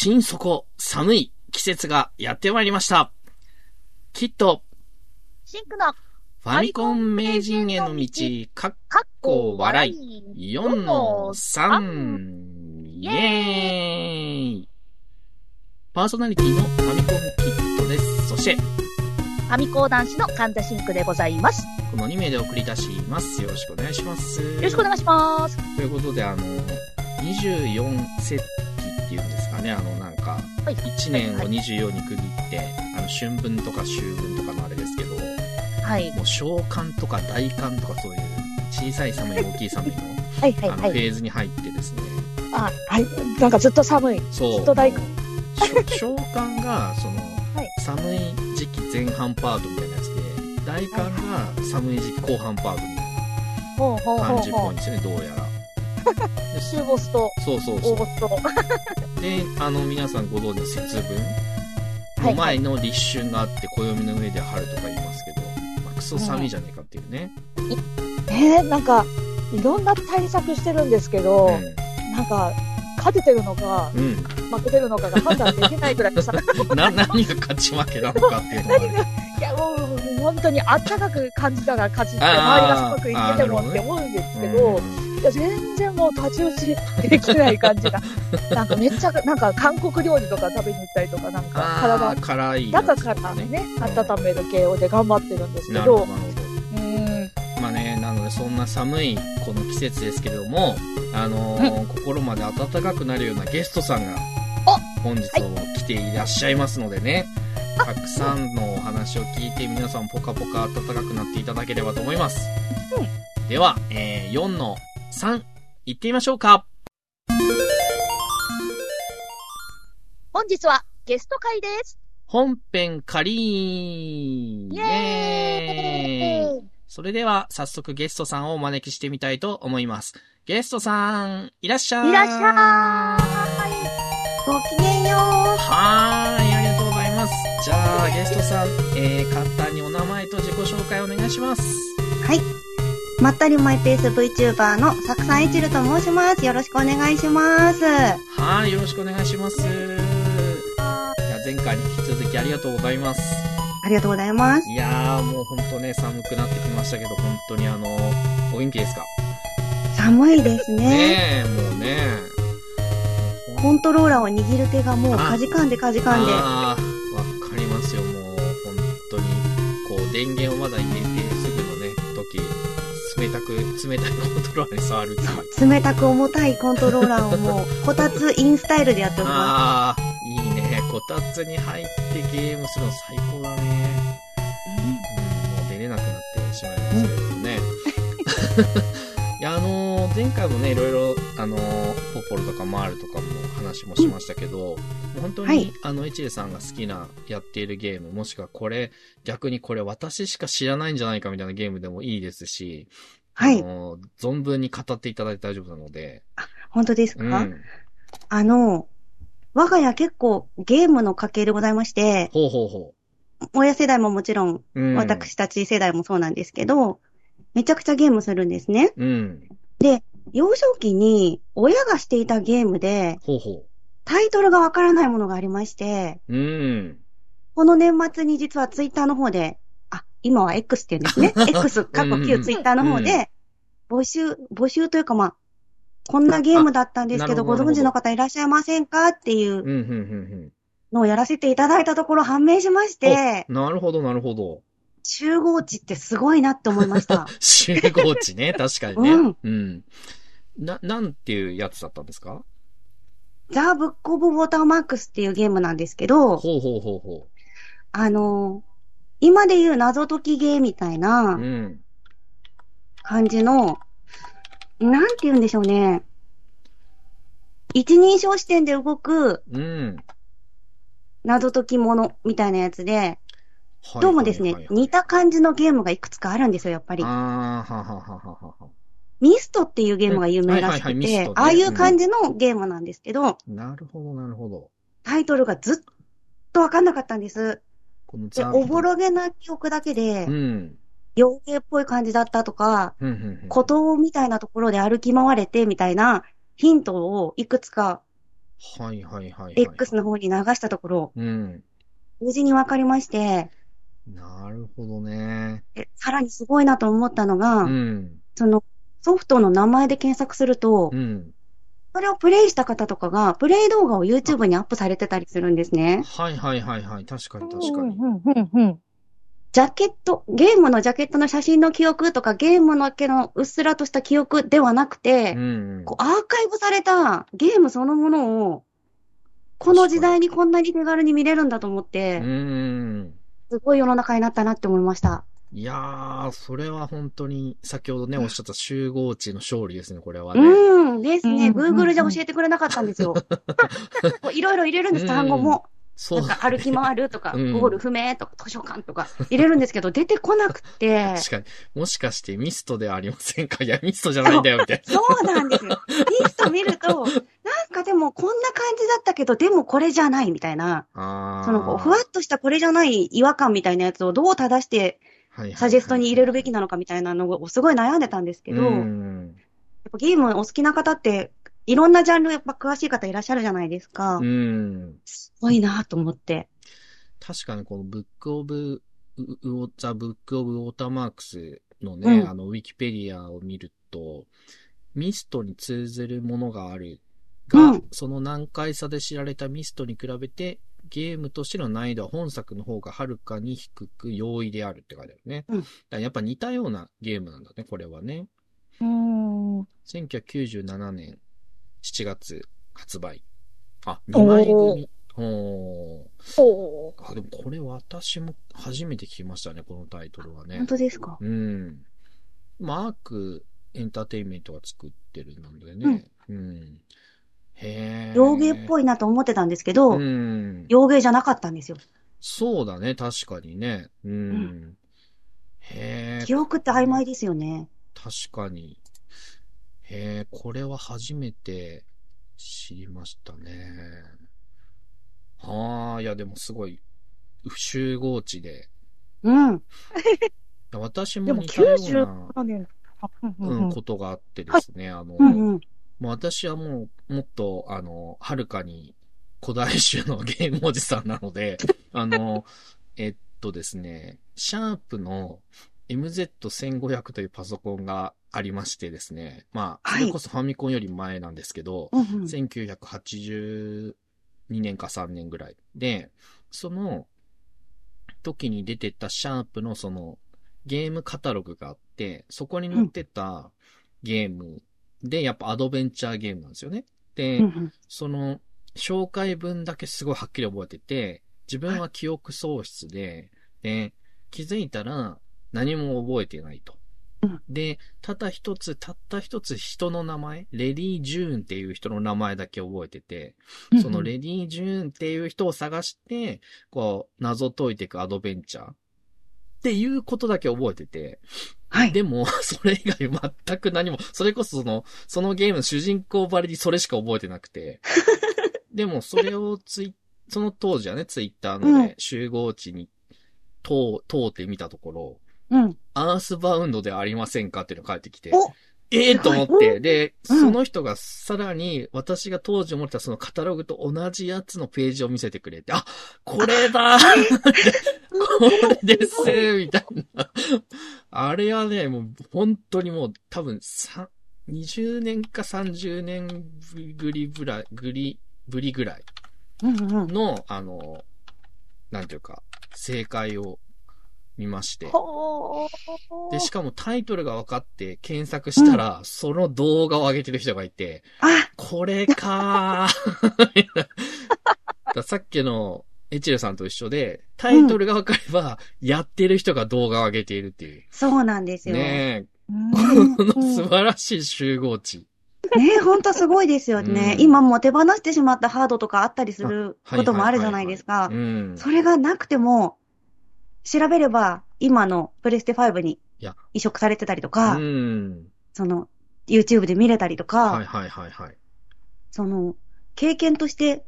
心底寒い季節がやってまいりました。きっと、シンクのファミコン名人への道、かっこ笑い。い、4の3、イェーイパーソナリティのファミコンキットです。そして、ファミコー男子の神田シンクでございます。この2名で送り出します。よろしくお願いします。よろしくお願いします。ということで、あの、24節気っていうんですかね、あの、なんか、はい。1年をはい24に区切って、あの、春分とか秋分とかのあれですけど、はい。もう小寒とか大寒とかそういう小さい寒い大きい寒いの、はい。はい。あの、はい。フェーズに入ってですね、あ、はい。なんかずっと寒い。そう。ずっと大寒。小小寒が、その、はい寒い時期前半パートみたいなやつで、大寒が寒い時期後半パートみたいな感じっぽいんですよね、どうやら。中ボスとそうそうそ大ボスと。う。で、あの、皆さんご存知の節分はいの前の立春があって、暦の上で春とか言いますけど、まあ、クソ寒いじゃねえかっていうね。えー、なんか、いろんな対策してるんですけど、なんか、勝ててるのか、うん。負けてるのかが判断できないぐらいさ、うん。な、何が勝ち負けなのかっていうのがね。いや、もう、本当にあったかく感じたら勝ちって、周りが寒く言っててもって思うんですけど、全然もう太刀打ちできない感じが。なんかめっちゃ、なんか韓国料理とか食べに行ったりとか、なんかあ体ー、辛いやつと中からね、温める系をで頑張ってるんですけど、まあね、なのでそんな寒いこの季節ですけれども、あのー心まで温かくなるようなゲストさんが、本日も来ていらっしゃいますのでね、たくさんのお話を聞い。て皆さんポカポカ温かくなっていただければと思います。では、えー、4の3、行ってみましょうか。本日はゲスト会です。本編仮イイエエーイそれでは、早速ゲストさんをお招きしてみたいと思います。ゲストさん、いらっしゃい。いらっしゃい。ごきげんよはーい、ありがとうございます。じゃあ、ゲストさん、えー、簡単にお名前と自己紹介お願いします。う。はい。まったりマイペース VTuber のサクさんいちると申します。よろしくお願いします。はーい、よろしくお願いします。じゃあ、前回に引き続きありがとうございます。ありがとうございます。いやー、もうほんとね、寒くなってきましたけど、本当にあの、お元気ですか？寒いですね。ねえ、もうね。コントローラーを握る手がもうあかじかんでかじかんで。わかりますよ、もう、本当に。こう、電源をまだ入れ冷たく、冷たいコントローラーに触るっていう。冷たく重たいコントローラーをもう、こたつインスタイルでやっておりまああ、いいね。こたつに入ってゲームするの最高だね。うん、もう出れなくなってしまいましたけどね。いや、あのー前回もね、いろいろ、あのーポッポルとかマールとかも話もしましたけど、もう本当に、はいあの、エチレさんが好きなやっているゲーム、もしくはこれ、逆にこれ私しか知らないんじゃないかみたいなゲームでもいいですし、はいあのー存分に語っていただいて大丈夫なので、本当ですか、うん。あの、我が家結構ゲームの家系でございまして、ほうほうほ親世代ももちろん、う。うん。私たち世代もそうなんですけど、めちゃくちゃゲームするんですね。うん。幼少期に親がしていたゲームでほうほタイトルがわからないものがありまして、う。うん。この年末に実はツイッターの方で、あ、今は X って言うんですね。X、過去旧ツイッターの方うんで、募集、募集というかまあ、こんなゲームだったんですけど、ご存知の方いらっしゃいませんかっていうのをやらせていただいたところ判明しまして、うん。なるほど、なるほど。集合値ってすごいなって思いました。集合値ね、確かにね。うんうん。な、なんていうやつだったんですか？ザ・ブック・オブ・ウォーターマークスっていうゲームなんですけど、ほうほうほうほあのー今で言う謎解きゲーみたいなう。うん。感じの、なんて言うんでしょうね。一人称視点で動くうん。謎解きものみたいなやつで、はいどうもですね似た感じのゲームがいくつかあるんですよ、やっぱり。あー、はははははは。ミストっていうゲームが有名らしくはいはいはいミストね、てああいう感じのゲームなんですけど、なるほど、なるほど。タイトルがずっとわかんなかったんです。で、このザおぼろげな記憶だけでう、ん。妖精っぽい感じだったとか、うん、うん、うん。孤島みたいなところで歩き回れてみたいなヒントをいくつかはいはいはい、はい。X の方に流したところ、うん。無事に分かりまして、なるほどね。でさらにすごいなと思ったのが、うん。そのソフトの名前で検索すると、うん。それをプレイした方とかが、プレイ動画を YouTube にアップされてたりするんですね。はいはいはいはい。確かに確かに。うんうんうんうん。ジャケット、ゲームのジャケットの写真の記憶とか、ゲームのけのうっすらとした記憶ではなくて、うん。こうアーカイブされたゲームそのものを、この時代にこんなに手軽に見れるんだと思ってう、ん。すごい世の中になったなって思いました。いやー、それは本当に、先ほどね、おっしゃった集合値の勝利ですね、これはね。うん、ですね。Google じゃ教えてくれなかったんですよ。いろいろ入れるんです、単語も。そうなん。か歩き回るとか、うんゴール不明とか、図書館とか入れるんですけど、出てこなくて。確かに。もしかしてミストではありませんか？いや、ミストじゃないんだよ、みたいそうなんですよ。インスタ見ると、なんかでもこんな感じだったけど、でもこれじゃないみたいな、そのふわっとしたこれじゃない違和感みたいなやつをどう正してサジェストに入れるべきなのかみたいなのをすごい悩んでたんですけど、うやっん。ぱゲームお好きな方って、いろんなジャンルやっぱ詳しい方いらっしゃるじゃないですか。うん。すごいなと思って。確かにこのブックオブ、ウウォザ・ブックオブ・ウォーターマークスのね、うんあの、ウィキペディアを見ると、ミストに通ずるものがあるが、うんその難解さで知られたミストに比べて、ゲームとしての難易度は本作の方がはるかに低く容易であるって書いてあるね。うんだからやっぱ似たようなゲームなんだね、これはね。うん。1997年7月発売。あ、おー2枚組。おーおーあ、でもこれ私も初めて聞きましたね、このタイトルはね本。当ですか？うん。マークエンターテインメントが作ってるのでね。うん。へえ。洋芸っぽいなと思ってたんですけど、うん。洋芸じゃなかったんですよ。そうだね、確かにね。うん。んへえ。記憶って曖昧ですよね。確かに。へえ、これは初めて知りましたね。はあ、いやでもすごい、集合値で。うん。私でもも似たような、97年。あうんううんん、うんことがあってですね、あの、うんうん。もう私はもう、もっと、あの、はるかに古代種のゲームおじさんなので、あの、えっとですね、シャープの MZ1500 というパソコンがありましてですね、まあ、はいそれこそファミコンより前なんですけど、うんうん。1982年か3年ぐらい。で、その時に出てたシャープのそのゲームカタログがあって、そこに載ってたゲームで、やっぱアドベンチャーゲームなんですよね。で、うんうんその紹介文だけすごいはっきり覚えてて、自分は記憶喪失で、で、気づいたら何も覚えてないと。うんで、ただ一つ、たった一つ人の名前、レディ・ジューンっていう人の名前だけ覚えてて、そのレディ・ジューンっていう人を探して、こう、謎解いていくアドベンチャーっていうことだけ覚えてて、はい。でも、それ以外全く何も、それこそその、そのゲームの主人公ばりにそれしか覚えてなくて、でもそれをツイ、その当時はね、ツイッターのね、集合値に通、通ってみたところ、うん。アースバウンドではありませんかっていうのが返ってきて、おええと思って、で、うんその人がさらに私が当時思ってたそのカタログと同じやつのページを見せてくれて、あ、これだ これですみたいな。あれはね、もう本当にもう多分さ20年か30年ぶりぐらい、ぐり、ぶりぐらいうんうん。の、あの、なんていうか、正解を見まして。で、しかもタイトルが分かって検索したら、その動画を上げてる人がいて、あ、これかー ださっきのエチルさんと一緒で、タイトルが分かれば、やってる人が動画を上げているっていう。そうなんですよ。ねこの素晴らしい集合値。ねえ、ほんとすごいですよね。うん今もう手放してしまったハードとかあったりするあこともあるじゃないですかう。ん。それがなくても、調べれば、今のプレステ5にいや移植されてたりとうか、ん。その、YouTube で見れたりとか、はいはいはいはい。その、経験として、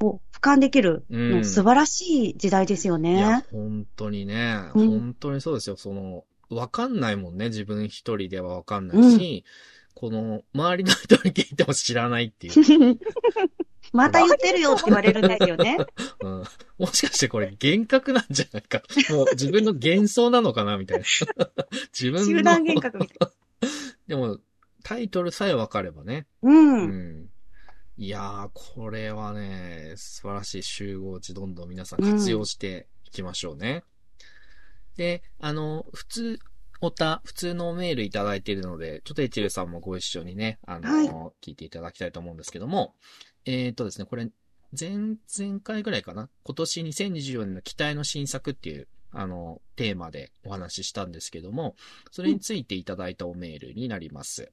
こう、俯瞰できるの、うん素晴らしい時代ですよいやね。、本当にね、うん本当にそうですよ。その、わかんないもんね。自分一人ではわかんないし、この、周りの人に聞いても知らないっていう。また言ってるよって言われるんですよね。うん。もしかしてこれ幻覚なんじゃないか。もう自分の幻想なのかなみたいな。自分の。集団幻覚みたいな。でも、タイトルさえ分かればね。うん。うん。いやー、これはね、素晴らしい集合値どんどん皆さん活用していきましょうね。うん、で、あの、普通、おた、普通のメールいただいているので、ちょっとエチルさんもご一緒にね、あの、はい、聞いていただきたいと思うんですけども、えっ、ー、とですね、これ、前、前回ぐらいかな？今年2024年の期待の新作っていう、あの、テーマでお話ししたんですけども、それについていただいたおメールになります。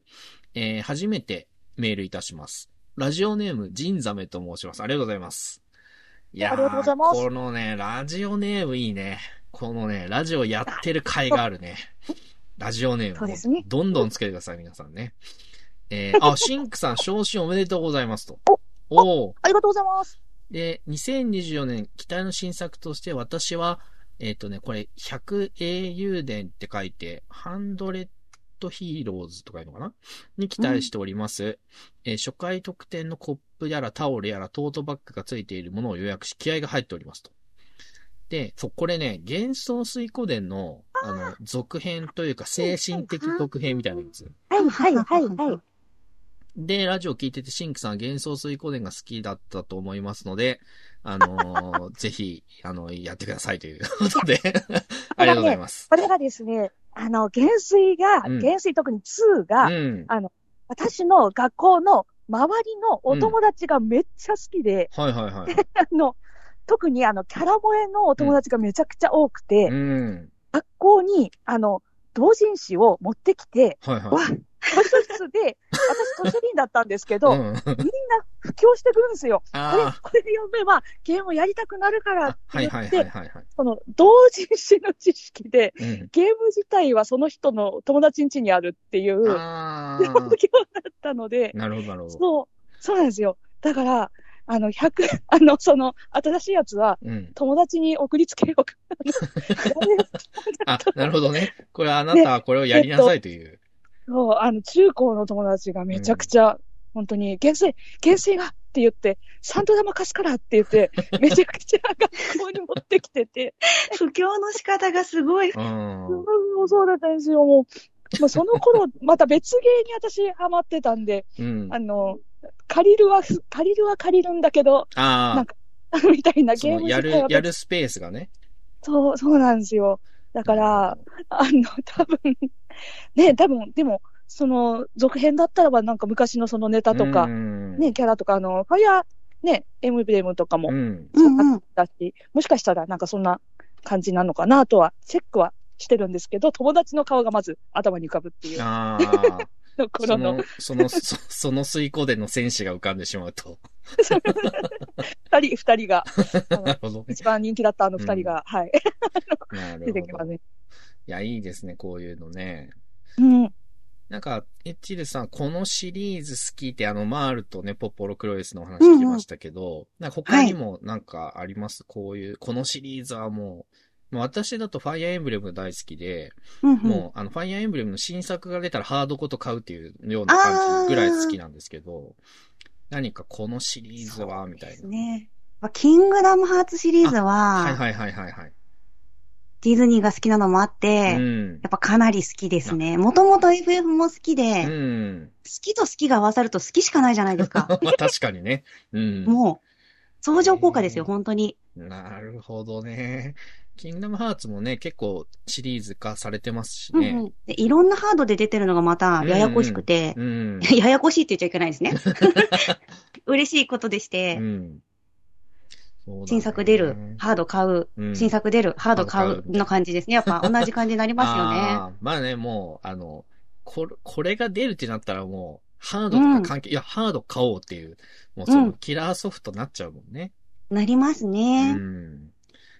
うん、えー、初めてメールいたします。ラジオネーム、ジンザメと申します。ありがとうございます。いやありがとうございます。このね、ラジオネームいいね。このね、ラジオやってる回があるね。ラジオネーム。そうね。どんどんつけてください、皆さんね。えー、あ、シンクさん、昇進おめでとうございますと。おおありがとうございます。で、2024年、期待の新作として私は、えっ、ー、とね、これ、100英雄伝って書いて、ハンドレッドヒーローズとかいうのかな？に期待しております、うん、えー、初回特典のコップやらタオルやらトートバッグが付いているものを予約し、気合が入っておりますと。で、そう、これね、幻想水湖伝の、あの、続編というか、精神的続編みたいなやつ。はい、はい、はい、はい。で、ラジオ聞いてて、シンクさん幻想水湖伝が好きだったと思いますので、あのー、ぜひ、あの、やってくださいということで。ありがとうございます。これがですね、あの、元水が、うん、元水特に2が、うん、あの、私の学校の周りのお友達がめっちゃ好きで、うん、はいはいはい。あの、特にあの、キャラ萌えのお友達がめちゃくちゃ多くて、うん、学校に、あの、同人誌を持ってきて、はいはい、わ、図書室で、私図書人だったんですけど、うん、みんな布教してくるんですよ。これ、これで読めばゲームをやりたくなるからって言って、その同人誌の知識で、うん、ゲーム自体はその人の友達ん家にあるっていう、布教だったので、なるほど、なるほど。そう、そうなんですよ。だから、あの、100、あの、その、新しいやつは、友達に送りつけようか。あ、なるほどね。これあなたはこれをやりなさいという。ねえっと、そう、あの、中高の友達がめちゃくちゃ、うん、本当に、原水、原水がって言って、サンド玉貸すからって言って、めちゃくちゃ学校に持ってきてて。不況の仕方がすごい。うん。そうだったんですよ、もう。まあ、その頃、また別芸に私ハマってたんで、うん、あの、借りるは、借りるは借りるんだけど、ああ。なんか、みたいなゲームやる、やるスペースがね。そう、そうなんですよ。だから、あの、多分、ね、多分、でも、その、続編だったらば、なんか昔のそのネタとか、ね、キャラとか、あの、ファイヤー、ね、エムブレムとかも、うん、あったし、もしかしたらなんかそんな感じなのかなとは、チェックはしてるんですけど、友達の顔がまず頭に浮かぶっていう。ああ。の。その、その、そその水湖での戦士が浮かんでしまうと。二人、二人が。一番人気だったあの二人が、うん、はい。出てきますね。いや、いいですね、こういうのね。うん。なんか、エッチルさん、このシリーズ好きって、あの、マールとね、ポッポロクロイスのお話聞きましたけど、うんうん、なんか他にもなんかあります、はい、こういう、このシリーズはもう、もう私だとファイアーエンブレム大好きで、うんうん、もうあのファイアーエンブレムの新作が出たらハードごと買うっていうような感じぐらい好きなんですけど、何かこのシリーズは、みたいな。ね。キングダムハーツシリーズは、はいはいはいはいはい。ディズニーが好きなのもあって、うん、やっぱかなり好きですね。もともと FF も好きで、うん、好きと好きが合わさると好きしかないじゃないですか。まあ確かにね。うん、もう、相乗効果ですよ、本当に。なるほどね。キングダムハーツもね、結構シリーズ化されてますしね。うんうん、でいろんなハードで出てるのがまたややこしくて、うんうん、ややこしいって言っちゃいけないですね。嬉しいことでして、うんね、新作出る、ハード買う、うん、新作出る、ハード買うの感じですね。やっぱ同じ感じになりますよね。あまあね、もう、あの、これ、これが出るってなったらもう、ハードとか関係、うん、いや、ハード買おうっていう、もうそのキラーソフトになっちゃうもんね。なりますね。うん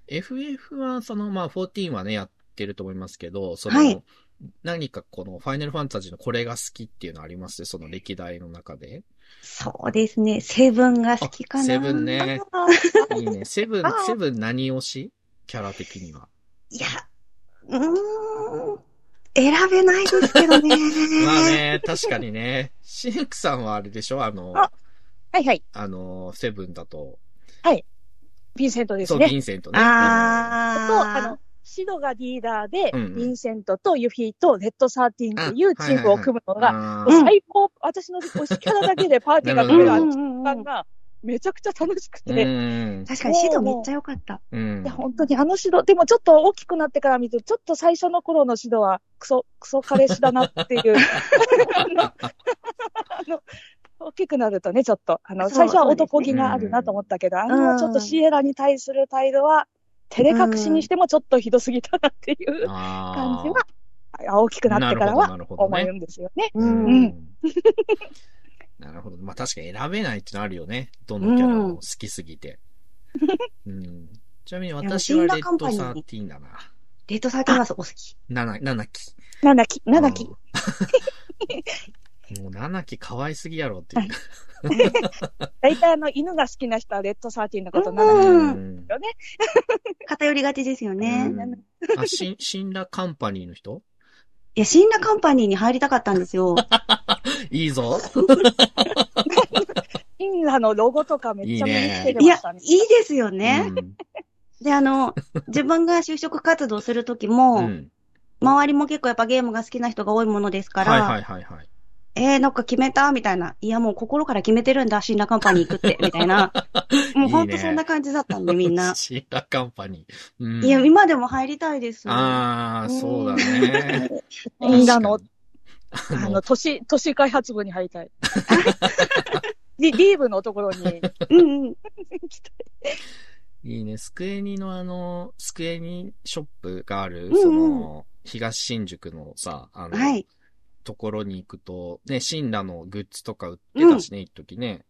FF は、その、まあ、14はね、やってると思いますけど、その、はい、何かこの、ファイナルファンタジーのこれが好きっていうのあります？その歴代の中で。そうですね。セブンが好きかな。セブンね。いいね。セブン、セブン何推し？キャラ的には。いや、うーん。選べないですけどね。まあね、確かにね。シンクさんはあれでしょ？あの、あはいはい。あの、セブンだと。はい。ヴィンセントですね。そう、ヴィンセントね。ああ。と、あの、シドがリーダーで、ヴィンセントとユフィとレッドサーティーンっていうチームを組むのが、最高、私の推しキャラだけでパーティーが組める時間が、めちゃくちゃ楽しくて。確かにシドめっちゃ良かった。いや、本当にあのシド、でもちょっと大きくなってから見ると、ちょっと最初の頃のシドはクソ、クソ彼氏だなっていう。大きくなるとね、ちょっと、あの、最初は男気があるなと思ったけど、あの、ちょっとシエラに対する態度は、照れ隠しにしてもちょっとひどすぎたなっていう感じは、大きくなってからは思うんですよね。うん。なるほど。まあ確かに選べないってのあるよね。どのキャラも好きすぎて。うん。ちなみに私はレッドサーティーンだな。レッドサーティーンはそこ好き。七、七期。七期、七期。もう七期可愛すぎやろっていう。大体あの、犬が好きな人はレッドサーティーンのこと七期よね。偏りがちですよね。あ、し、シンラカンパニーの人？いや、シンラカンパニーに入りたかったんですよ。いいぞ。シンラのロゴとかめっちゃ目につけてましたね。いや、いいですよね。うん、で、あの、自分が就職活動するときも、うん、周りも結構やっぱゲームが好きな人が多いものですから、はいはいはいはい。えー、なんか決めたみたいな。いや、もう心から決めてるんだ、シンラカンパニー行くって、みたいな。もうほんとそんな感じだったんで、みんな。シンラカンパニー。うん、いや、今でも入りたいです。ああ、そうだね。みんなの、あの、都市、都市開発部に入りたい。リリーブのところに。うんうん。いいね。スクエニのあの、スクエニショップがある、うんうん、その、東新宿のさ、あの、はい、ところに行くと、ね、シンラのグッズとか売ってたしね、うん、一時ね。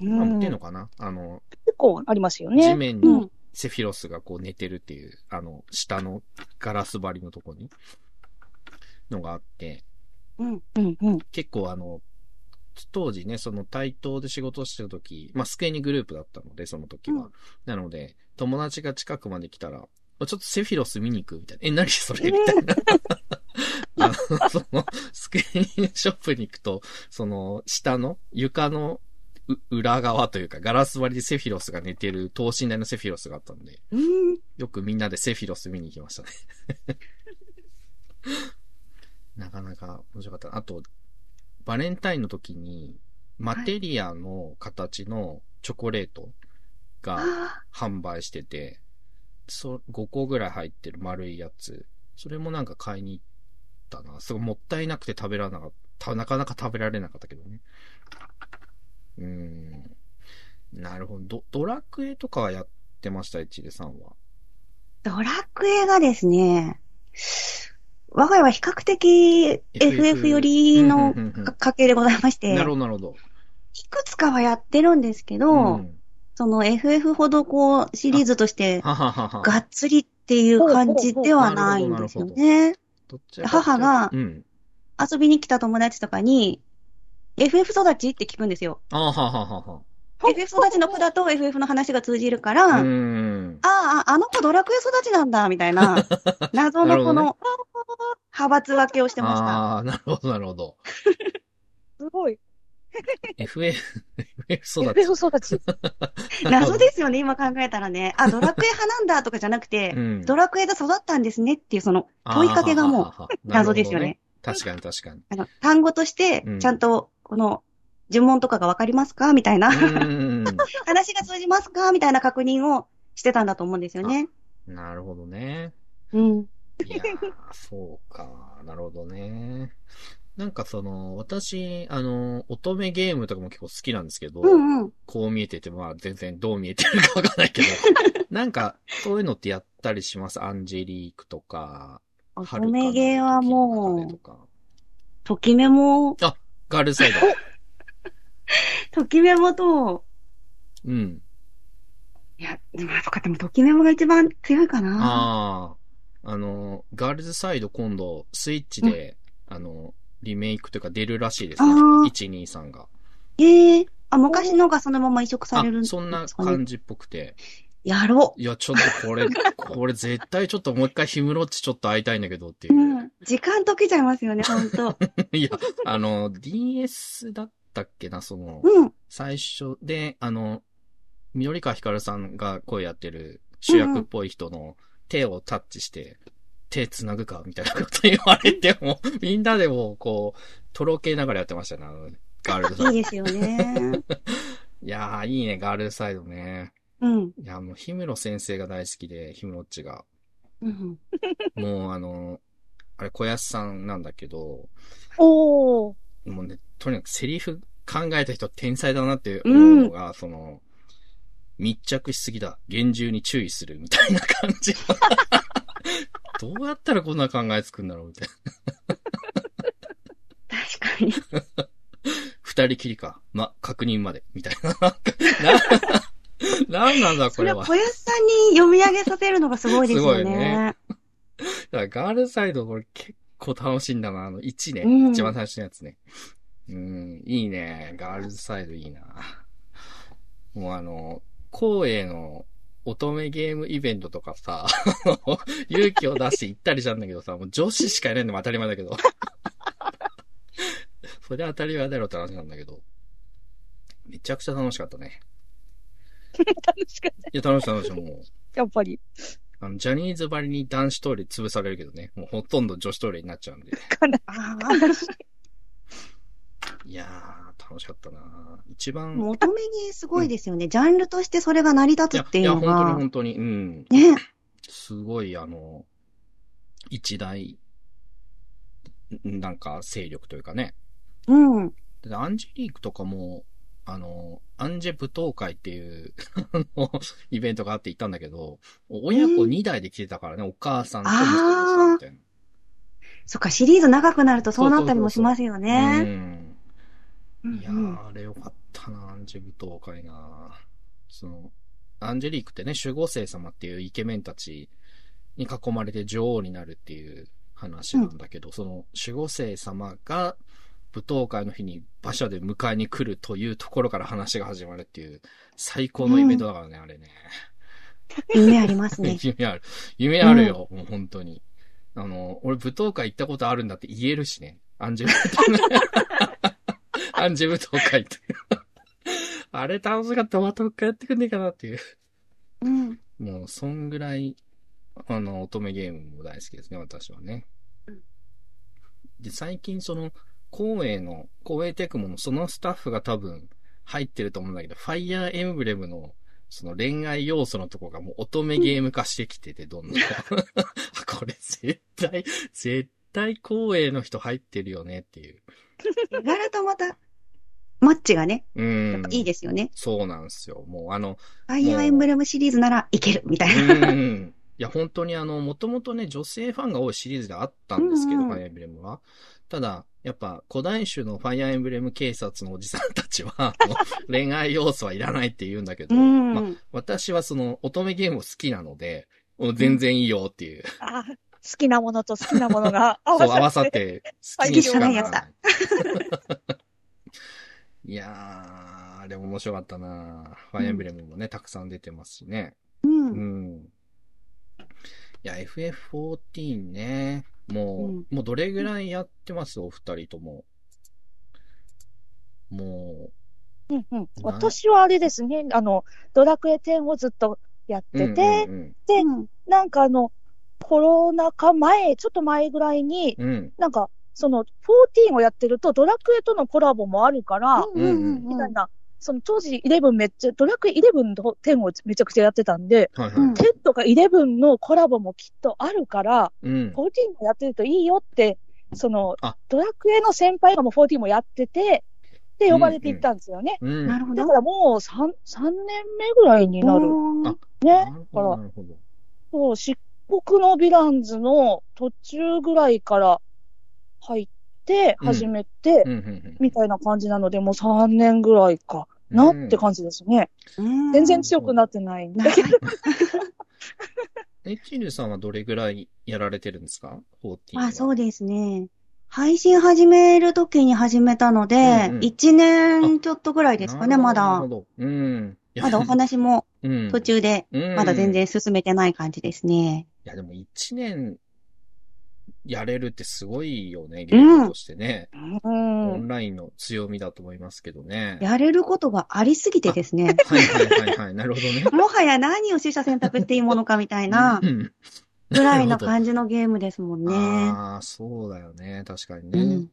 うん、売ってんのかな？あの、結構ありますよね。地面にセフィロスがこう寝てるっていう、あの、下のガラス張りのとこに、のがあって、うん、うん、うん。結構あの、当時ね、その対等で仕事してる時、まあ、スクエニグループだったので、その時は。うん、なので、友達が近くまで来たら、ちょっとセフィロス見に行くみたいな。え、何それ？みたいな。あの、その、スクリーンショップに行くと、その、下の床の裏側というか、ガラス張りでセフィロスが寝てる等身大のセフィロスがあったんで、よくみんなでセフィロス見に行きましたねなかなか面白かった。あと、バレンタインの時に、マテリアの形のチョコレートが販売してて、そ5個ぐらい入ってる丸いやつ。それもなんか買いに行ったな。すごいもったいなくて食べられなかった。なかなか食べられなかったけどね。うん。なるほど。ドラクエとかはやってました、一出さんは？ドラクエがですね、我が家は比較的 FF 寄りの家系でございまして。なるほど、なるほど。いくつかはやってるんですけど、うん、その FF ほどこうシリーズとしてがっつりっていう感じではないんですよね。母が遊びに来た友達とかに、FF 育ちって聞くんですよ。あははは FF 育ちの子だと FF の話が通じるから、ああ、あの子ドラクエ育ちなんだ、みたいな、謎のこの、派閥分けをしてました。ああ、なるほど、なるほど。すごい。FF、FF 育ち。FF 育ち。謎ですよね、今考えたらね。あ、ドラクエ派なんだとかじゃなくて、うん、ドラクエで育ったんですねっていう、その問いかけがもう謎ですよね。確かに確かに。あの、単語として、ちゃんと、この、呪文とかがわかりますかみたいな。話が通じますかみたいな確認をしてたんだと思うんですよね。なるほどね。うん。いやそうか。なるほどね。なんかその、私、あの、乙女ゲームとかも結構好きなんですけど、うんうん、こう見えてて、まあ全然どう見えてるかわかんないけど、なんか、そういうのってやったりします？アンジェリークとか、乙女ゲーはもう、ときめも、あ、ガールサイド。ときめもと、うん。いや、まあ、とかでも、ときめもが一番強いかな。ああ。あの、ガールズサイド今度、スイッチで、うん、あの、リメイクというか出るらしいですね。1、2、3が。ええー、あ、昔のがそのまま移植されるんですか、ね、そんな感じっぽくて。やろう。いや、ちょっとこれ、これ絶対ちょっともう一回ヒムロッチちょっと会いたいんだけどっていう。うん。時間解けちゃいますよね、ほんと。いや、あの、DS だっったっけな、その、うん。最初で、あの、緑川光さんが声やってる主役っぽい人の手をタッチして、手繋ぐかみたいなこと言われても、みんなでも、こう、とろけながらやってましたね、あの、ガールズサイド。いいですよね。いやー、いいね、ガールズサイドね。うん。いや、もう、氷室先生が大好きで、氷室っちが。うん。もう、あの、あれ、小安さんなんだけど、おもうね、とにかくセリフ考えた人天才だなって思うのが、うん、その、密着しすぎだ。厳重に注意するみたいな感じ。どうやったらこんな考えつくんだろうみたいな。確かに。二人きりか。ま、確認まで。みたいな。な、なんなんだこれは。それは小安さんに読み上げさせるのがすごいですよね。すごいね。だからガールサイドこれ結構楽しいんだな。あの1ね。うん、一番最初のやつね。うん、いいね。ガールズサイドいいな。もうあの、光栄の乙女ゲームイベントとかさ、勇気を出して行ったりしたんだけどさ、もう女子しかいないのも当たり前だけど。それ当たり前だろって話なんだけど。めちゃくちゃ楽しかったね。楽しかった。いや、楽しかったでしょ、もう。やっぱり。あの、ジャニーズばりに男子トイレ潰されるけどね。もうほとんど女子トイレになっちゃうんで。いやー、楽しかったな一番。求めにすごいですよね、うん、ジャンルとしてそれが成り立つっていうのが。いや、いや本当に本当に。うん。ね。すごい、あの、一大、なんか勢力というかね。うん。アンジェリークとかも、あの、アンジェ舞踏会っていう イベントがあって行ったんだけど、親子2代で来てたからね、お母さんと息子さんみたいな。そっか、シリーズ長くなるとそうなったりもしますよね。いやー、あれよかったな、アンジェ舞踏会な。その、アンジェリークってね、守護聖様っていうイケメンたちに囲まれて女王になるっていう話なんだけど、うん、その守護聖様が舞踏会の日に馬車で迎えに来るというところから話が始まるっていう、最高のイベントだからね、うん、あれね。夢ありますね。夢ある。夢あるよ、うん、もう本当に。あの、俺舞踏会行ったことあるんだって言えるしね。アンジェル、ア ンジェ舞踏会って。あれ楽しかったまたもう一回やってくんねえかなっていう。うん。もう、そんぐらい、あの、乙女ゲームも大好きですね、私はね。で、最近その、光栄の、光栄テクモのそのスタッフが多分入ってると思うんだけど、ファイヤーエムブレムのその恋愛要素のとこがもう乙女ゲーム化してきてて、どんどん。これ絶対、絶対光栄の人入ってるよねっていう。柄とまた、マッチがね。うん。いいですよね。そうなんですよ。もうあの。ファイヤーエンブレムシリーズならいける、みたいな。うん。いや、本当にあの、もともとね、女性ファンが多いシリーズであったんですけど、うんうん、ファイヤーエンブレムは。ただ、やっぱ古代種のファイアーエンブレム警察のおじさんたちは、恋愛要素はいらないって言うんだけど、まあ、私はその乙女ゲーム好きなので、全然いいよっていう。あ好きなものと好きなものが合わさって。そう、合わさって好きにしかない。いやー、でも面白かったなファイアーエンブレムもね、たくさん出てますしね。うん。うん。いや、FF14 ね。もう、うん、もうどれぐらいやってます？お二人とも。もう。うんうん。私はあれですね、あの、ドラクエ10をずっとやってて、うんうんうん、で、なんかあの、コロナ禍前、ちょっと前ぐらいに、うん、なんか、その、14をやってると、ドラクエとのコラボもあるから、みたいなその当時11めっちゃ、ドラクエ11と10をめちゃくちゃやってたんで、はいはい、10とか11のコラボもきっとあるから、うん、14もやってるといいよって、その、ドラクエの先輩がもう14もやってて、で、呼ばれていったんですよね。なるほど。だからもう 3, 3年目ぐらいになる。ね。だから、そう、漆黒のヴィランズの途中ぐらいから入って、始めて、みたいな感じなので、もう3年ぐらいか。なって感じですね。全然強くなってないんだけど。え、チルさんはどれぐらいやられてるんですか ?14 あ、そうですね。配信始めるときに始めたので、うんうん、1年ちょっとぐらいですかね、まだ。なるほど。うん。まだお話も途中で、まだ全然進めてない感じですね。いや、でも1年やれるってすごいよね、ゲームとしてね。うん、オンラインの強みだと思いますけどね。やれることがありすぎてですね。はいはいはいはい、なるほどね。もはや何を取捨選択していいものかみたいな、ぐらいな感じのゲームですもんね。ああ、そうだよね。確かにね。うん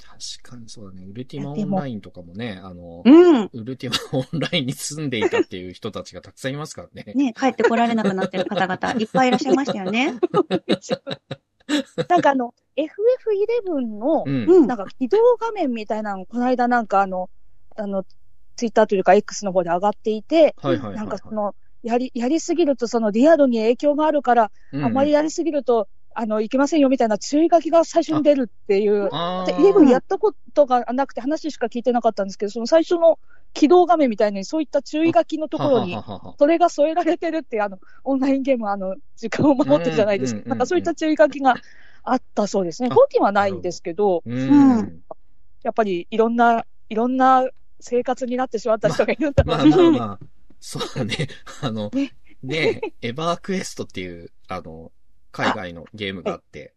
確かにそうだね。ウルティマオンラインとかもね、あの、うん。ウルティマ オンラインに住んでいたっていう人たちがたくさんいますからね。ね、帰ってこられなくなってる方々、いっぱいいらっしゃいましたよね。なんかあの、FF11 の、うん、なんか起動画面みたいなの、この間なんかあの、あの、ツイッターというか X の方で上がっていて、なんかその、やり、やりすぎるとそのリアルに影響があるから、うん、あまりやりすぎると、あの、いけませんよみたいな注意書きが最初に出るっていう、イレブンやったことがなくて話しか聞いてなかったんですけど、その最初の起動画面みたいにそういった注意書きのところに、それが添えられてるってあの、オンラインゲーム、あの、時間を守ってるじゃないですか。なんかそういった注意書きがあったそうですね。フォーティはないんですけど、うん、やっぱりいろんな、いろんな生活になってしまった人がいるんだろうな。まあまあまあ、そうだね。あの、ね、ねエバークエストっていう、あの、海外のゲームがあって、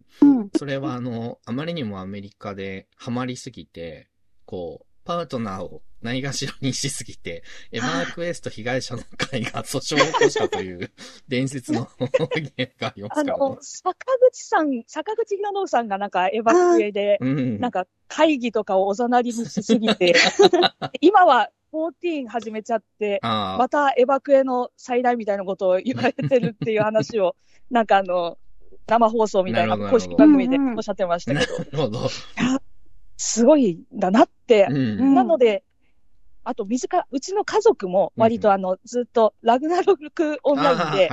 それはあの、あまりにもアメリカでハマりすぎて、こう、パートナーをないがしろにしすぎて、エマークエスト被害者の会が訴訟を起こしたという伝説のゲームがありますから、ね、あの、坂口さん、坂口博信さんがなんかエバクエで、なんか会議とかをおざなりにしすぎて、今は14始めちゃって、またエバクエの最大みたいなことを言われてるっていう話を、なんかあの、生放送みたいな公式番組でおっしゃってましたけど。なるほど。すごいんだなって。うん、なので、あと、短、うちの家族も割とあの、ずっとラグナロクオンラインで、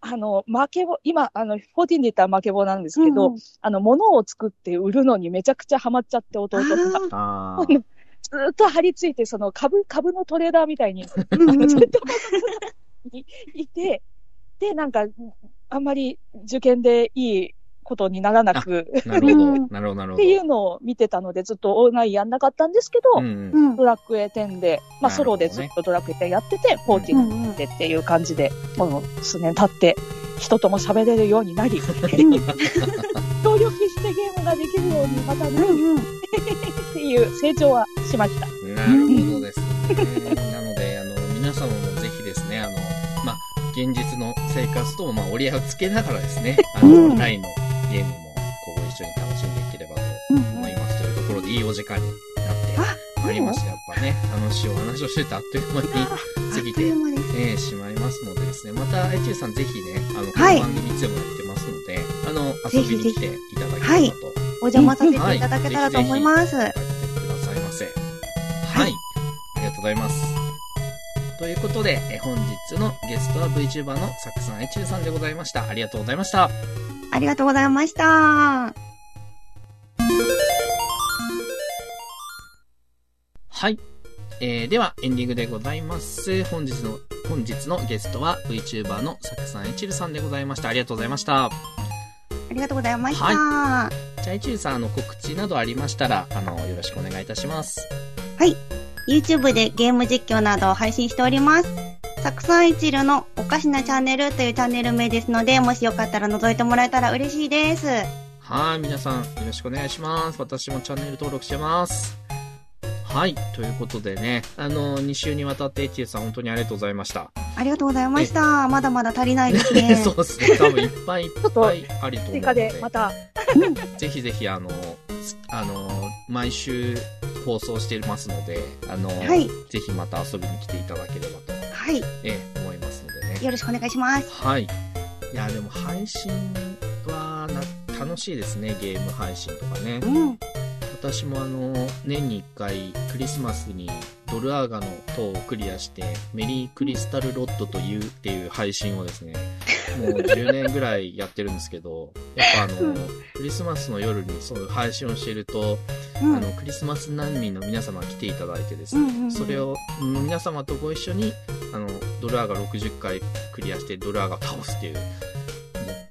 あの、負けぼ、今、あの、14で言ったら負けぼなんですけど、うん、あの、物を作って売るのにめちゃくちゃハマっちゃって、弟が。ずっと張り付いて、その株、株のトレーダーみたいに、ずっと いて、で、なんか、あんまり受験でいいことにならなく。なるほど。なるほど、なるほど。っていうのを見てたので、ずっとオンラインやんなかったんですけど、うん、ドラクエ10で、まあソロでずっとドラクエ10やってて、ね、14でっていう感じで、もう数年経って、人とも喋れるようになり、協力してゲームができるようにまたなり、っていう成長はしました。なるほどですね。なので、あの、皆様も現実の生活と、まあ、折り合いをつけながらですね、あの、オンラインのゲームも、こう、一緒に楽しんでいければと思います。というところで、いいお時間になってまいりました。やっぱね、楽しいお話をしててあっという間に過ぎて、えー、しまいますのでですね、また、エチューさんぜひね、あの、この番組いつでもやってますので、あの、遊びに来ていただければと。お邪魔させていただけたらと思います。はい、ぜひぜひくださいませ。はい。ありがとうございます。ということで、え本日のゲストは VTuber のサクさんエチューさんでございました。ありがとうございました。ありがとうございました。はい。えー、では、エンディングでございます。本日の、本日のゲストは VTuber のサクさんエチルさんでございました。ありがとうございました。ありがとうございました。はい。じゃあ、エチルさん、あの、告知などありましたら、あの、よろしくお願いいたします。はい。YouTube でゲーム実況などを配信しております。たくさん一流のおかしなチャンネルというチャンネル名ですので、もしよかったら覗いてもらえたら嬉しいです。はい、皆さんよろしくお願いします。私もチャンネル登録してます。はい。ということでね、あの、2週にわたってエチエさん本当にありがとうございました。ありがとうございました。まだまだ足りないですね。そうですね。多分いっぱいいっぱいありと思うので。追加でまた。ぜひぜひ、あの、あの、毎週放送していますので、あの、はい、ぜひまた遊びに来ていただければと、はい。え思いますのでね。よろしくお願いします。はい。いや、でも配信はな、楽しいですね、ゲーム配信とかね。うん。私もあの、年に1回クリスマスにドルアーガの塔をクリアして、メリークリスタルロッドというっていう配信をですね、もう10年ぐらいやってるんですけど、やっぱあの、クリスマスの夜にそういう配信をしていると、うん、あの、クリスマス難民の皆様来ていただいてですね、うんうんうん、それを皆様とご一緒に、あの、ドルアーガ60回クリアしてドルアーガを倒すっていう、も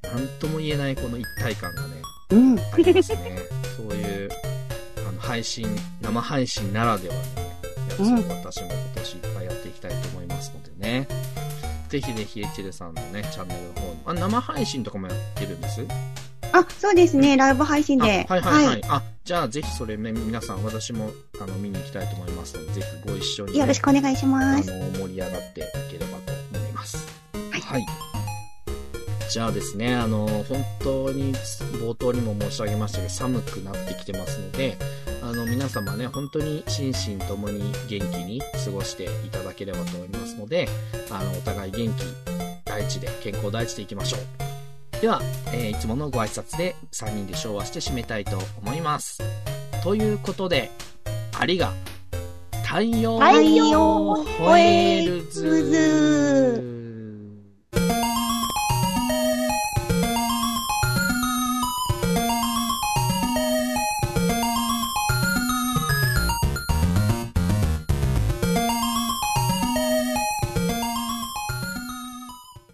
う、なんとも言えないこの一体感がね、うん、ありますね。そういう配信、生配信ならではの、ね、やつを私も今年いっぱいやっていきたいと思いますのでね。ぜひぜひエチルさんのね、チャンネルの方に。あ、生配信とかもやってるんです？あ、あ、そうですね。ライブ配信で。はいはいはい。はい、あ、じゃあぜひそれね、皆さん、私も、あの、見に行きたいと思いますので、ぜひご一緒に、ね、よろしくお願いします。あの、盛り上がっていければと思います。はい。はい。じゃあですね、あの、本当に冒頭にも申し上げましたけど、寒くなってきてますので、あの、皆様ね、本当に心身ともに元気に過ごしていただければと思いますので、あの、お互い元気第一で、健康第一でいきましょう。では、えー、いつものご挨拶で3人で昭和して締めたいと思います。ということで、ありが、太陽を吠えるず